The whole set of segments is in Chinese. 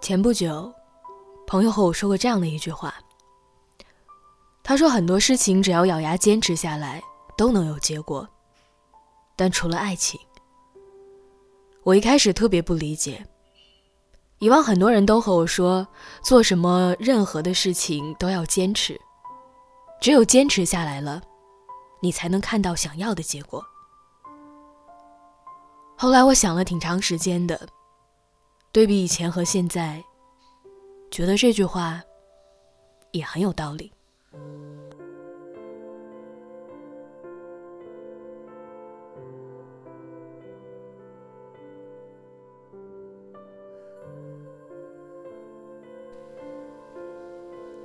前不久，朋友和我说过这样的一句话。他说：“很多事情只要咬牙坚持下来，都能有结果，但除了爱情。”我一开始特别不理解。以往很多人都和我说，做什么任何的事情都要坚持，只有坚持下来了，你才能看到想要的结果。后来我想了挺长时间的，对比以前和现在，觉得这句话也很有道理。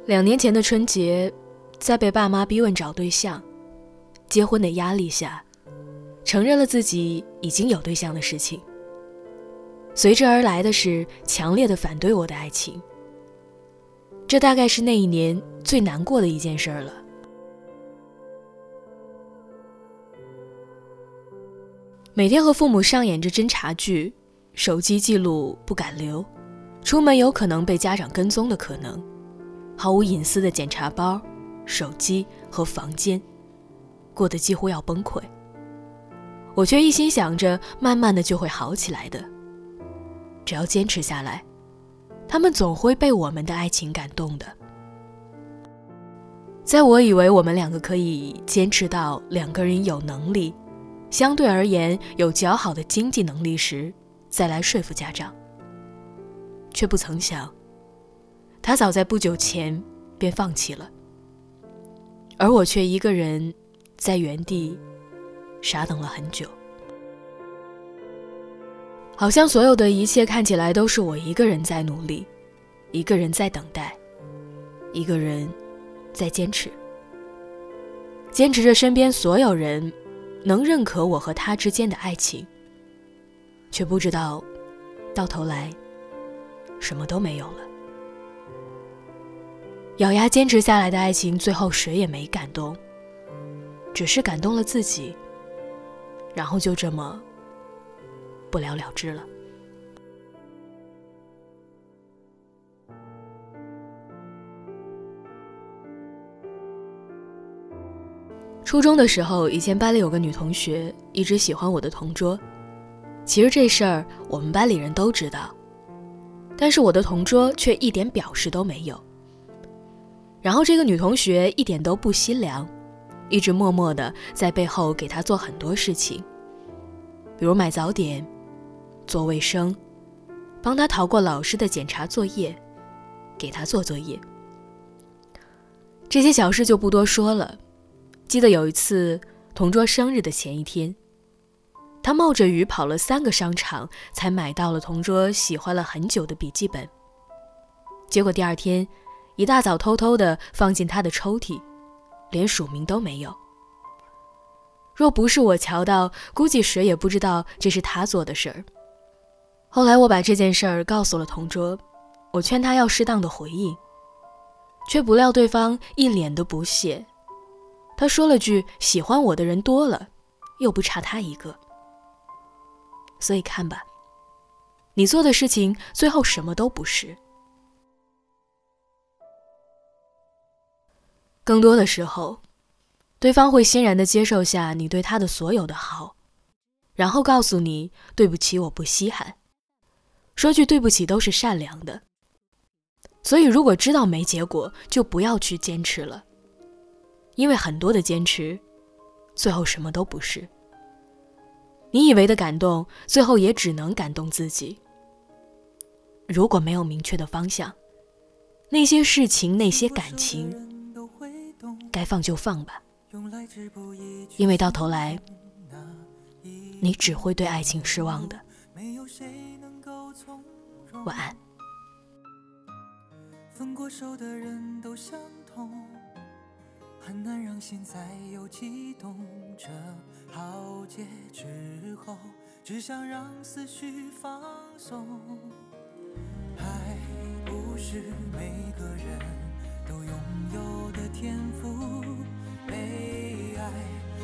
两年前的春节，在被爸妈逼问找对象、结婚的压力下，承认了自己已经有对象的事情。随之而来的是强烈的反对我的爱情。这大概是那一年最难过的一件事了。每天和父母上演着侦查剧，手机记录不敢留，出门有可能被家长跟踪的可能。毫无隐私的检查包、手机和房间，过得几乎要崩溃。我却一心想着，慢慢的就会好起来的。只要坚持下来，他们总会被我们的爱情感动的。在我以为我们两个可以坚持到两个人有能力，相对而言有较好的经济能力时，再来说服家长，却不曾想。他早在不久前便放弃了，而我却一个人在原地傻等了很久。好像所有的一切看起来都是我一个人在努力，一个人在等待，一个人在坚持，坚持着身边所有人能认可我和他之间的爱情，却不知道到头来什么都没有了。咬牙坚持下来的爱情，最后谁也没感动，只是感动了自己，然后就这么不了了之了。初中的时候，以前班里有个女同学一直喜欢我的同桌，其实这事儿我们班里人都知道，但是我的同桌却一点表示都没有。然后这个女同学一点都不心凉，一直默默的在背后给他做很多事情，比如买早点、做卫生、帮他逃过老师的检查作业、给他做作业。这些小事就不多说了。记得有一次同桌生日的前一天，他冒着雨跑了三个商场，才买到了同桌喜欢了很久的笔记本。结果第二天。一大早偷偷的放进他的抽屉，连署名都没有。若不是我瞧到，估计谁也不知道这是他做的事儿。后来我把这件事儿告诉了同桌，我劝他要适当的回应，却不料对方一脸的不屑。他说了句：“喜欢我的人多了，又不差他一个。”所以看吧，你做的事情最后什么都不是。更多的时候，对方会欣然的接受下你对他的所有的好，然后告诉你对不起，我不稀罕。说句对不起都是善良的。所以，如果知道没结果，就不要去坚持了，因为很多的坚持，最后什么都不是。你以为的感动，最后也只能感动自己。如果没有明确的方向，那些事情，那些感情。该放就放吧，因为到头来，你只会对爱情失望的。晚安。分过手的人都相同，很难让心再有悸动。这浩劫之后，只想让思绪放松。爱不是每个人。都拥有的天赋，被爱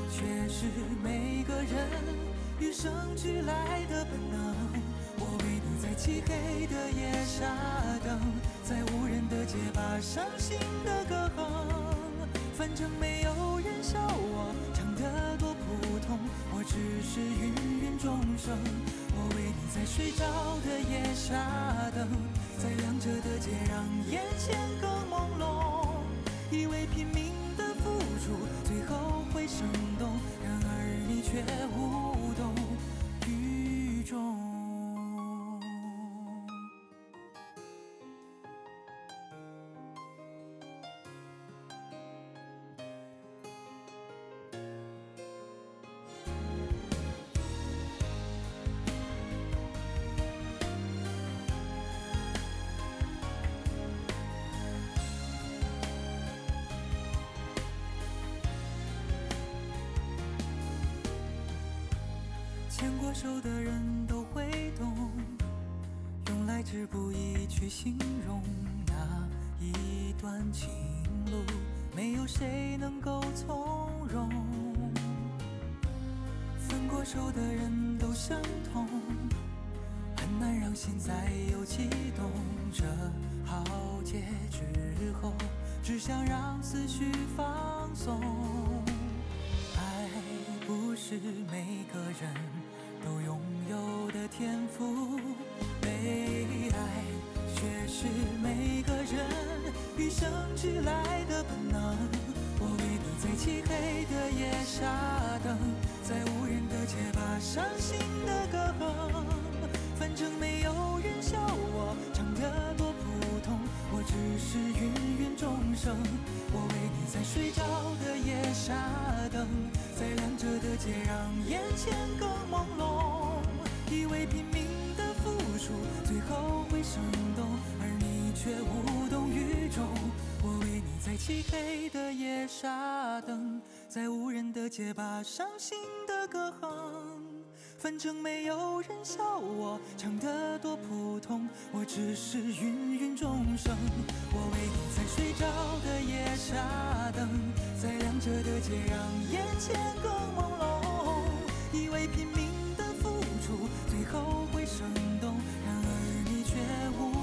却是每个人与生俱来的本能。漆黑的夜下等，在无人的街把伤心的歌哼。反正没有人笑我唱得多普通，我只是芸芸众生。我为你在睡着的夜下等，在亮着的街让眼前更朦胧。以为拼命的付出最后会生动，然而你却无牵过手的人都会懂，用来之不易去形容那一段情路，没有谁能够从容。分过手的人都相同，很难让心再有悸动。这浩劫之后，只想让思绪放松。爱不是每个人。都拥有的天赋，被爱却是每个人与生俱来的本能。我为你在漆黑的夜下等，在无人的街把伤心的歌哼。反正没有人笑我唱得多普通，我只是芸芸众生。我为你在睡着的夜下等，在亮着的街让眼前更。拼命的付出最后会生动，而你却无动于衷。我为你在漆黑的夜下等，在无人的街把伤心的歌哼。反正没有人笑我唱得多普通，我只是芸芸众生。我为你在睡着的夜下等，在亮着的街让眼前更朦胧。以为拼命。后会生动，然而你却无。